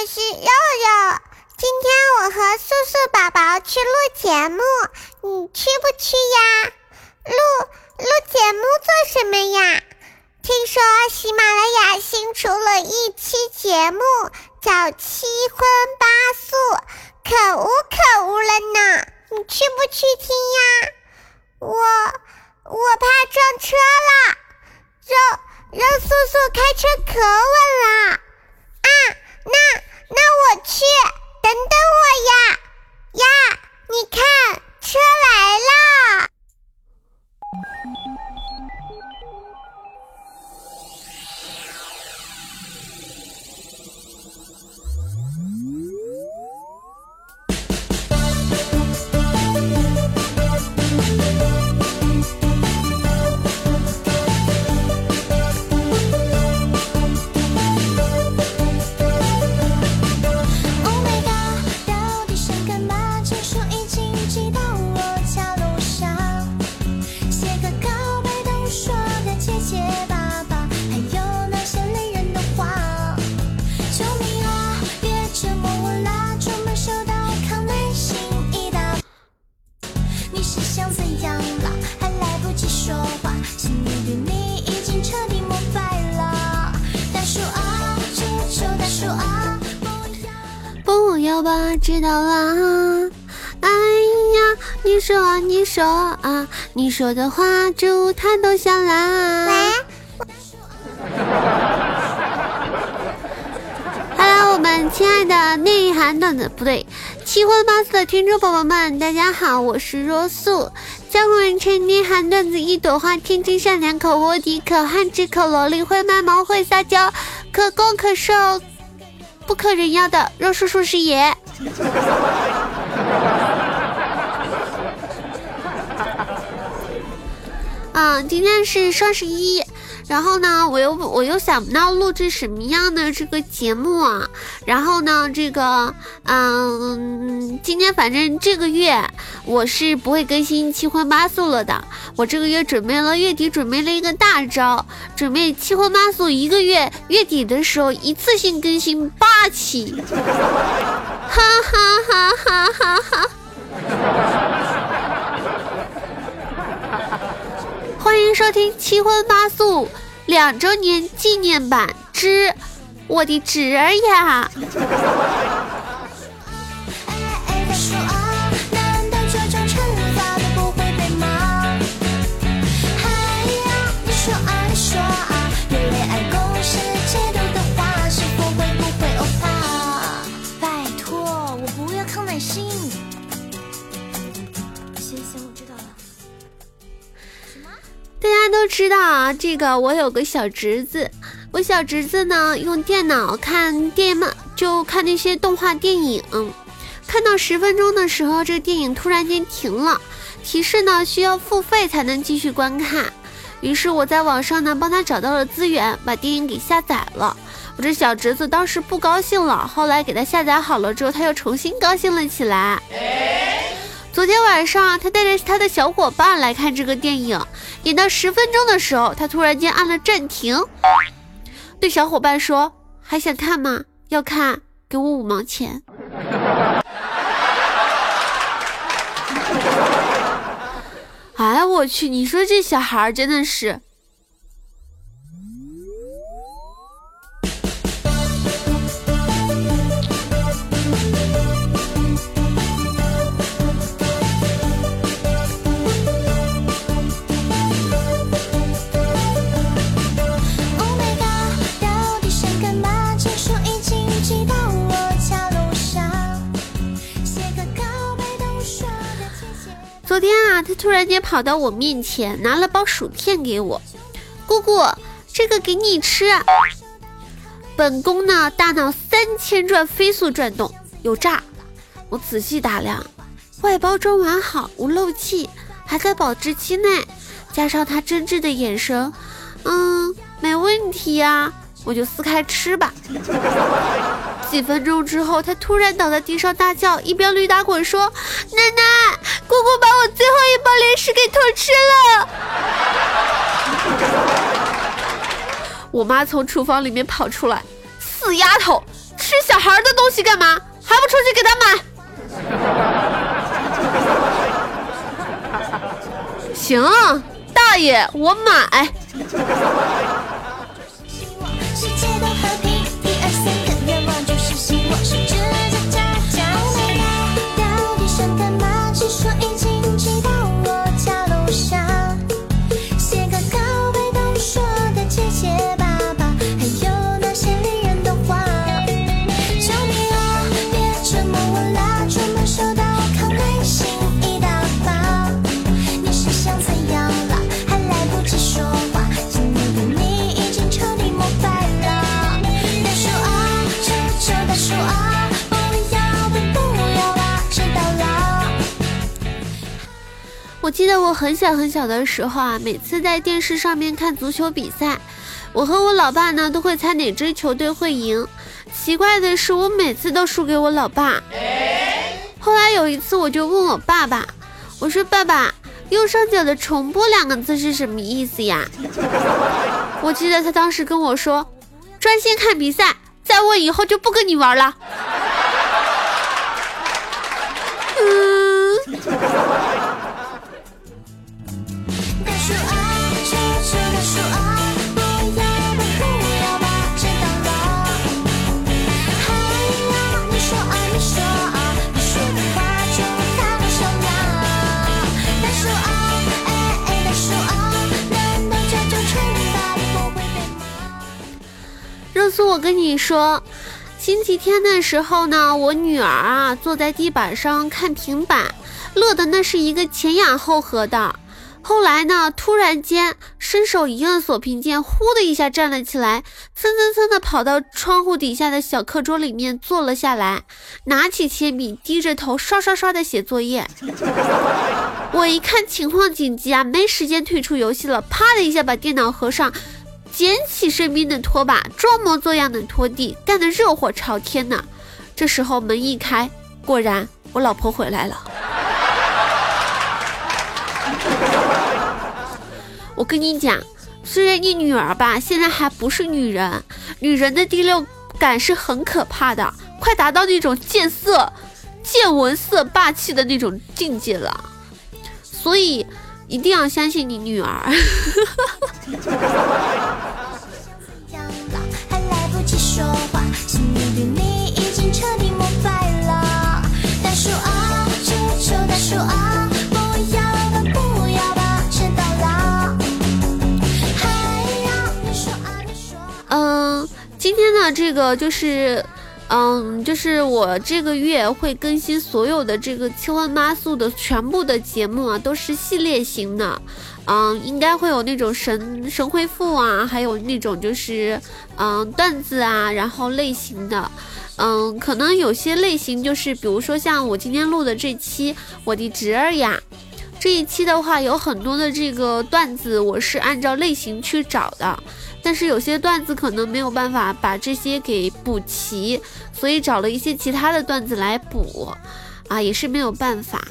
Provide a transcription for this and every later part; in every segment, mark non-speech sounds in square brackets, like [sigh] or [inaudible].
我是肉肉。今天我和素素宝宝去录节目，你去不去呀？录录节目做什么呀？听说喜马拉雅新出了一期节目，叫《七荤八素》，可恶可恶了呢！你去不去听呀？我我怕撞车了，肉。肉素素开车可稳了啊！那那我去，等等我呀呀！你看，车来了。我知道啦，哎呀，你说你说啊，你说的话，猪它都想啦。Hello，我们亲爱的内涵段子不对，七荤八素的听众宝宝们，大家好，我是若素，江湖人称内涵段子一朵花，天真善良，可无敌，可汉子，可萝莉，会卖萌，会撒娇，可攻可受，不可人妖的肉叔叔是爷。啊，今天是双十一。然后呢，我又我又想不到录制什么样的这个节目啊。然后呢，这个嗯，今天反正这个月我是不会更新七荤八素了的。我这个月准备了月底准备了一个大招，准备七荤八素一个月月底的时候一次性更新八期，哈哈哈哈哈哈！欢迎收听《七荤八素》两周年纪念版之我的侄儿呀！知道啊，这个我有个小侄子，我小侄子呢用电脑看电漫，就看那些动画电影，看到十分钟的时候，这个电影突然间停了，提示呢需要付费才能继续观看。于是我在网上呢帮他找到了资源，把电影给下载了。我这小侄子当时不高兴了，后来给他下载好了之后，他又重新高兴了起来。昨天晚上，他带着他的小伙伴来看这个电影，演到十分钟的时候，他突然间按了暂停，对小伙伴说：“还想看吗？要看，给我五毛钱。[laughs] ”哎，我去！你说这小孩真的是。昨天啊，他突然间跑到我面前，拿了包薯片给我。姑姑，这个给你吃。本宫呢，大脑三千转飞速转动，有诈。我仔细打量，外包装完好，无漏气，还在保质期内，加上他真挚的眼神，嗯，没问题呀。我就撕开吃吧。几分钟之后，他突然倒在地上大叫，一边驴打滚说：“奶奶，姑姑把我最后一包零食给偷吃了。”我妈从厨房里面跑出来：“死丫头，吃小孩的东西干嘛？还不出去给他买？[laughs] 行，大爷，我买。世界都和平，一二三个愿望就实现，我。记得我很小很小的时候啊，每次在电视上面看足球比赛，我和我老爸呢都会猜哪支球队会赢。奇怪的是，我每次都输给我老爸。后来有一次，我就问我爸爸，我说：“爸爸，右上角的重播两个字是什么意思呀？”我记得他当时跟我说：“专心看比赛，再问以后就不跟你玩了。”你说，星期天的时候呢，我女儿啊坐在地板上看平板，乐的那是一个前仰后合的。后来呢？突然间，伸手一摁锁屏键，呼的一下站了起来，蹭蹭蹭的跑到窗户底下的小课桌里面坐了下来，拿起铅笔，低着头刷刷刷的写作业。[laughs] 我一看情况紧急啊，没时间退出游戏了，啪的一下把电脑合上，捡起身边的拖把，装模作样的拖地，干得热火朝天呢。这时候门一开，果然我老婆回来了。我跟你讲，虽然你女儿吧现在还不是女人，女人的第六感是很可怕的，快达到那种见色、见闻色霸气的那种境界了，所以一定要相信你女儿。今天呢，这个就是，嗯，就是我这个月会更新所有的这个七荤八素的全部的节目啊，都是系列型的，嗯，应该会有那种神神回复啊，还有那种就是嗯段子啊，然后类型的，嗯，可能有些类型就是，比如说像我今天录的这期我的侄儿呀，这一期的话有很多的这个段子，我是按照类型去找的。但是有些段子可能没有办法把这些给补齐，所以找了一些其他的段子来补，啊，也是没有办法。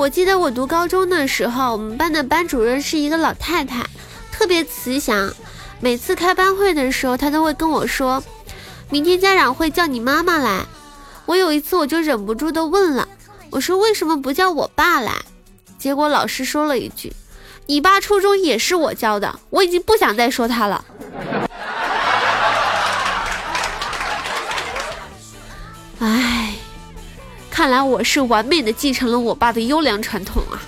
我记得我读高中的时候，我们班的班主任是一个老太太，特别慈祥。每次开班会的时候，她都会跟我说：“明天家长会叫你妈妈来。”我有一次我就忍不住的问了，我说：“为什么不叫我爸来？”结果老师说了一句：“你爸初中也是我教的。”我已经不想再说他了。[laughs] 唉。看来我是完美的继承了我爸的优良传统啊！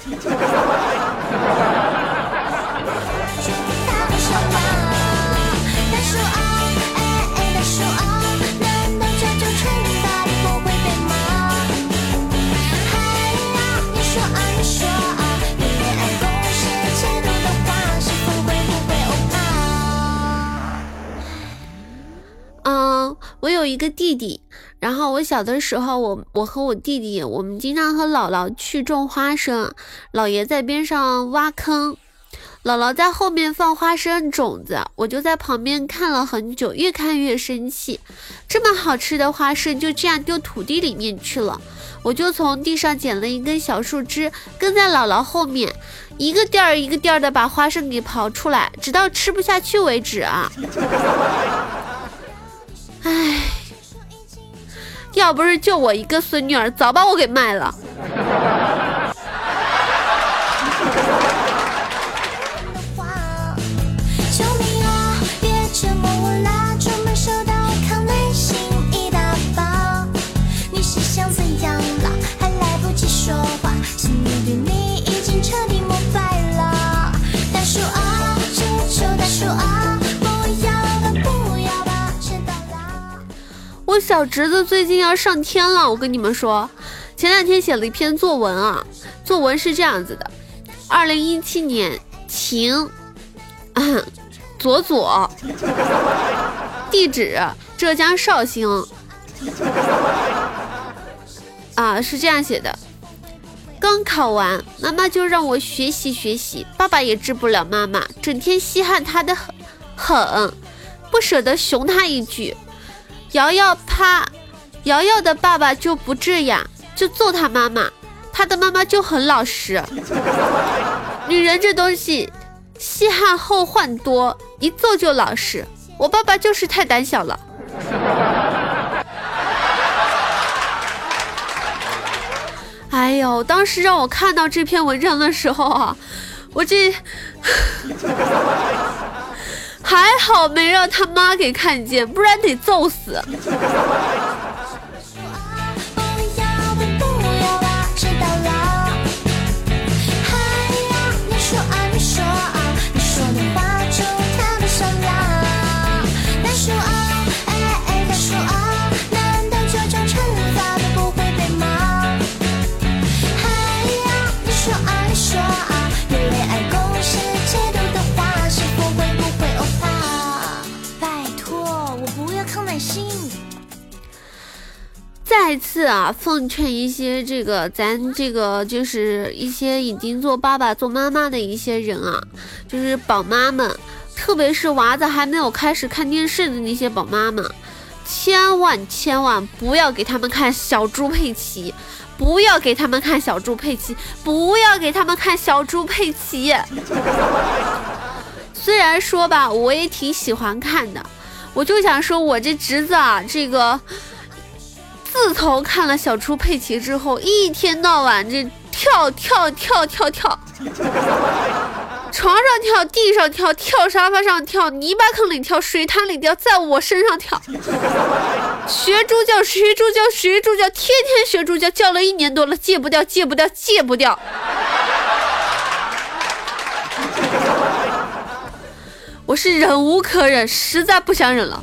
有一个弟弟，然后我小的时候，我我和我弟弟，我们经常和姥姥去种花生，姥爷在边上挖坑，姥姥在后面放花生种子，我就在旁边看了很久，越看越生气，这么好吃的花生就这样丢土地里面去了，我就从地上捡了一根小树枝，跟在姥姥后面。一个垫儿一个垫儿的把花生给刨出来，直到吃不下去为止啊！唉，要不是就我一个孙女儿，早把我给卖了。小侄子最近要上天了，我跟你们说，前两天写了一篇作文啊，作文是这样子的：二零一七年晴，[clears throat] 左左，地址浙江绍兴，啊，是这样写的。刚考完，妈妈就让我学习学习，爸爸也治不了妈妈，整天稀罕他的很，不舍得熊他一句。瑶瑶怕，瑶瑶的爸爸就不这样，就揍他妈妈，他的妈妈就很老实。[laughs] 女人这东西，稀罕后患多，一揍就老实。我爸爸就是太胆小了。[laughs] 哎呦，当时让我看到这篇文章的时候啊，我这。还好没让他妈给看见，不然得揍死。次啊，奉劝一些这个咱这个就是一些已经做爸爸做妈妈的一些人啊，就是宝妈们，特别是娃子还没有开始看电视的那些宝妈们，千万千万不要给他们看小猪佩奇，不要给他们看小猪佩奇，不要给他们看小猪佩奇。虽然说吧，我也挺喜欢看的，我就想说我这侄子啊，这个。自从看了小猪佩奇之后，一天到晚这跳跳跳跳跳，床上跳，地上跳，跳沙发上跳，泥巴坑里跳，水潭里跳，在我身上跳，学猪叫，学猪叫，学猪叫，天天学猪叫，叫了一年多了，戒不掉，戒不掉，戒不掉。我是忍无可忍，实在不想忍了。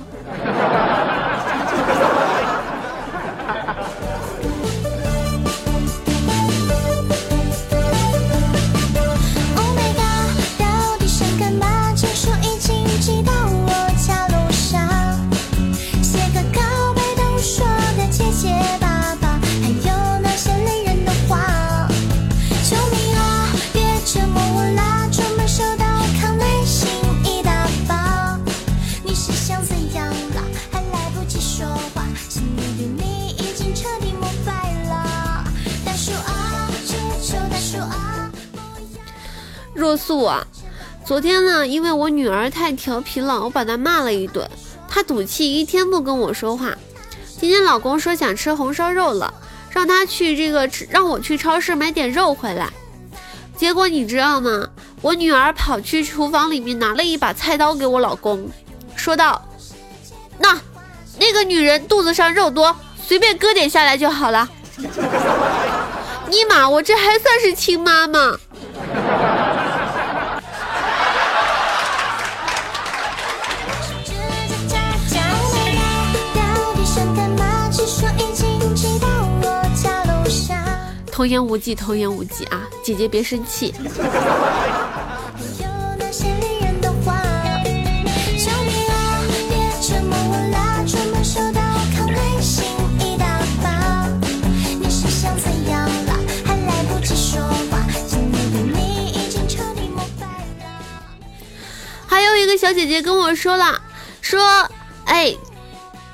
若素啊，昨天呢，因为我女儿太调皮了，我把她骂了一顿，她赌气一天不跟我说话。今天老公说想吃红烧肉了，让她去这个让我去超市买点肉回来。结果你知道吗？我女儿跑去厨房里面拿了一把菜刀给我老公，说道：“那那个女人肚子上肉多，随便割点下来就好了。” [laughs] 尼玛，我这还算是亲妈吗？童言无忌童言无忌啊姐姐别生气。还有一个小姐姐跟我说了，说哎，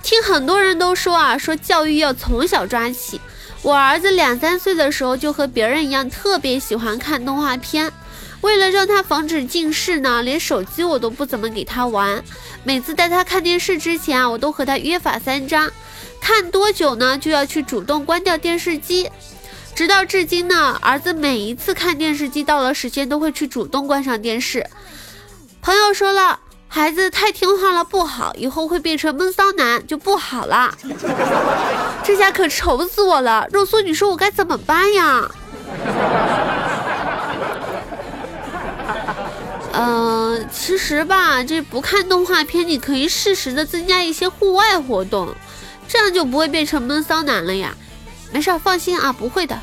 听很多人都说啊说教育要从小抓起我儿子两三岁的时候就和别人一样，特别喜欢看动画片。为了让他防止近视呢，连手机我都不怎么给他玩。每次带他看电视之前啊，我都和他约法三章，看多久呢就要去主动关掉电视机。直到至今呢，儿子每一次看电视机到了时间都会去主动关上电视。朋友说了，孩子太听话了不好，以后会变成闷骚男就不好了。[laughs] 这下可愁死我了，肉松，你说我该怎么办呀？嗯，[laughs] 其实吧，这不看动画片，你可以适时的增加一些户外活动，这样就不会变成闷骚男了呀。没事，放心啊，不会的。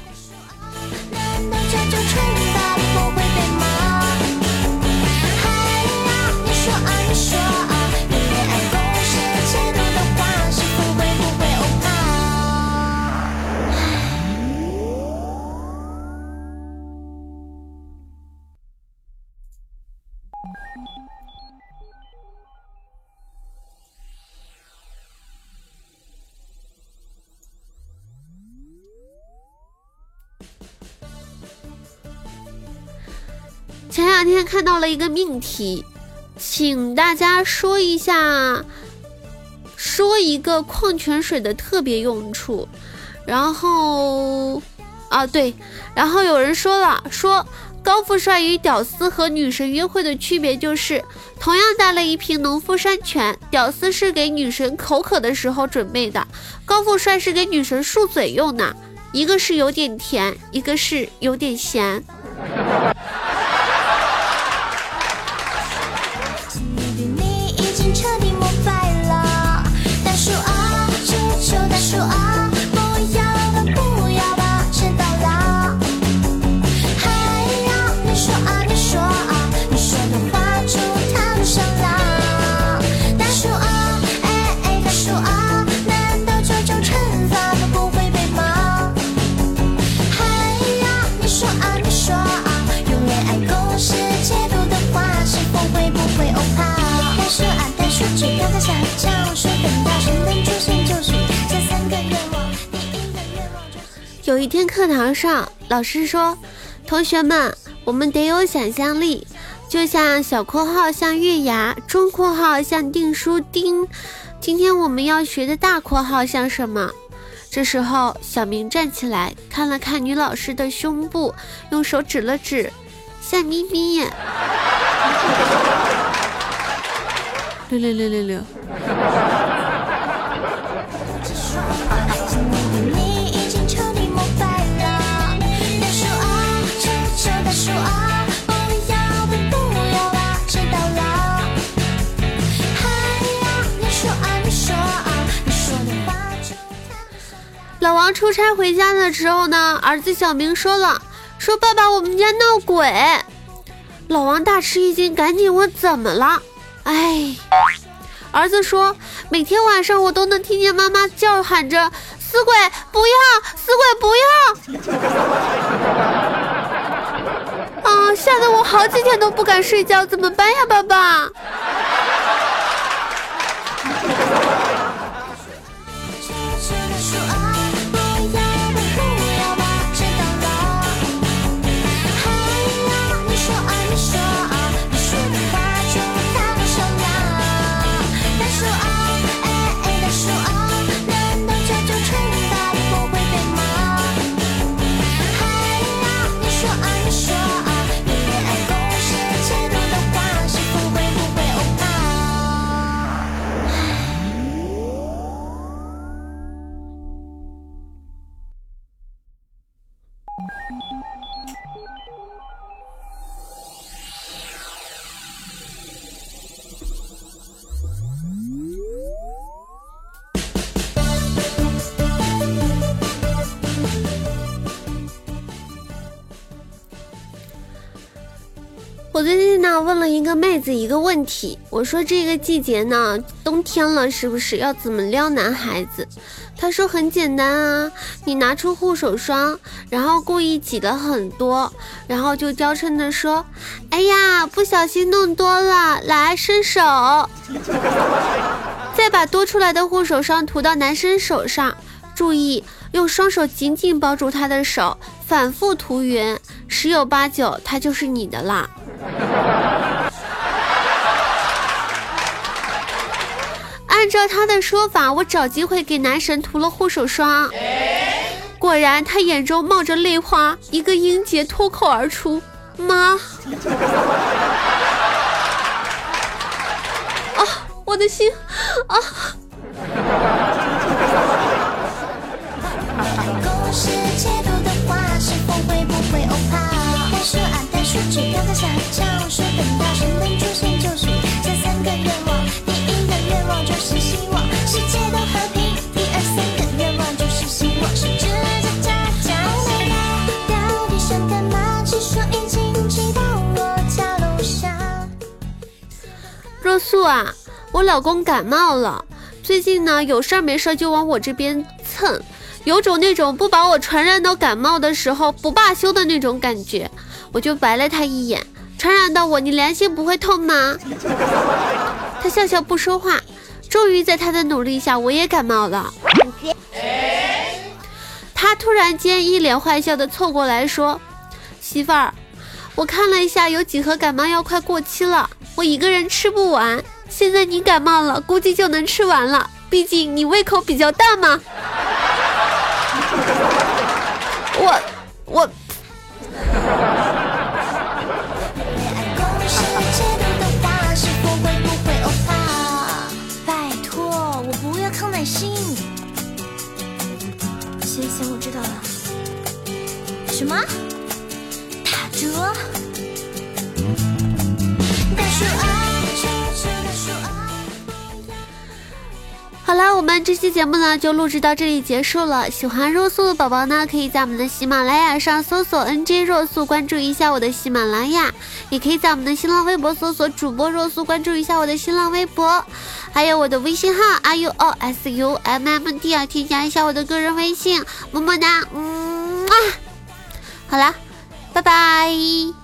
今天看到了一个命题，请大家说一下，说一个矿泉水的特别用处。然后，啊对，然后有人说了，说高富帅与屌丝和女神约会的区别就是，同样带了一瓶农夫山泉，屌丝是给女神口渴的时候准备的，高富帅是给女神漱嘴用的，一个是有点甜，一个是有点咸。有一天课堂上，老师说：“同学们，我们得有想象力，就像小括号像月牙，中括号像订书钉。今天我们要学的大括号像什么？”这时候，小明站起来看了看女老师的胸部，用手指了指，像咪咪。[laughs] 六六六六六。出差回家的时候呢，儿子小明说了：“说爸爸，我们家闹鬼。”老王大吃一惊，赶紧问怎么了。哎，儿子说：“每天晚上我都能听见妈妈叫喊着‘死鬼不要，死鬼不要’，[laughs] 啊，吓得我好几天都不敢睡觉，怎么办呀，爸爸？”我最近呢问了一个妹子一个问题，我说这个季节呢，冬天了是不是要怎么撩男孩子？她说很简单啊，你拿出护手霜，然后故意挤了很多，然后就娇嗔的说：“哎呀，不小心弄多了，来伸手。[laughs] ”再把多出来的护手霜涂到男生手上，注意用双手紧紧抱住他的手，反复涂匀，十有八九他就是你的啦。按照他的说法，我找机会给男神涂了护手霜，果然他眼中冒着泪花，一个音节脱口而出：“妈！”啊，我的心啊！[laughs] 说，只要个小教室，等到神灯出现就许下三个愿望。第一个愿望就是希望世界都和平，第二三个愿望就是希望是这家家家。Oh my god，到底想干嘛？据说已经骑到我家楼下。若素啊，我老公感冒了。最近呢，有事儿没事儿就往我这边蹭，有种那种不把我传染到感冒的时候不罢休的那种感觉。我就白了他一眼。传染到我，你良心不会痛吗？[laughs] 他笑笑不说话。终于在他的努力下，我也感冒了。他突然间一脸坏笑的凑过来说：“媳妇儿，我看了一下，有几盒感冒药快过期了，我一个人吃不完。现在你感冒了，估计就能吃完了，毕竟你胃口比较大嘛。[laughs] ”我我。们这期节目呢就录制到这里结束了。喜欢若素的宝宝呢，可以在我们的喜马拉雅上搜索 “nj 若素”，关注一下我的喜马拉雅；也可以在我们的新浪微博搜索主播若素，关注一下我的新浪微博，还有我的微信号 r u o s u m m d 啊，添加一下我的个人微信，么么哒，嗯啊，好啦。拜拜。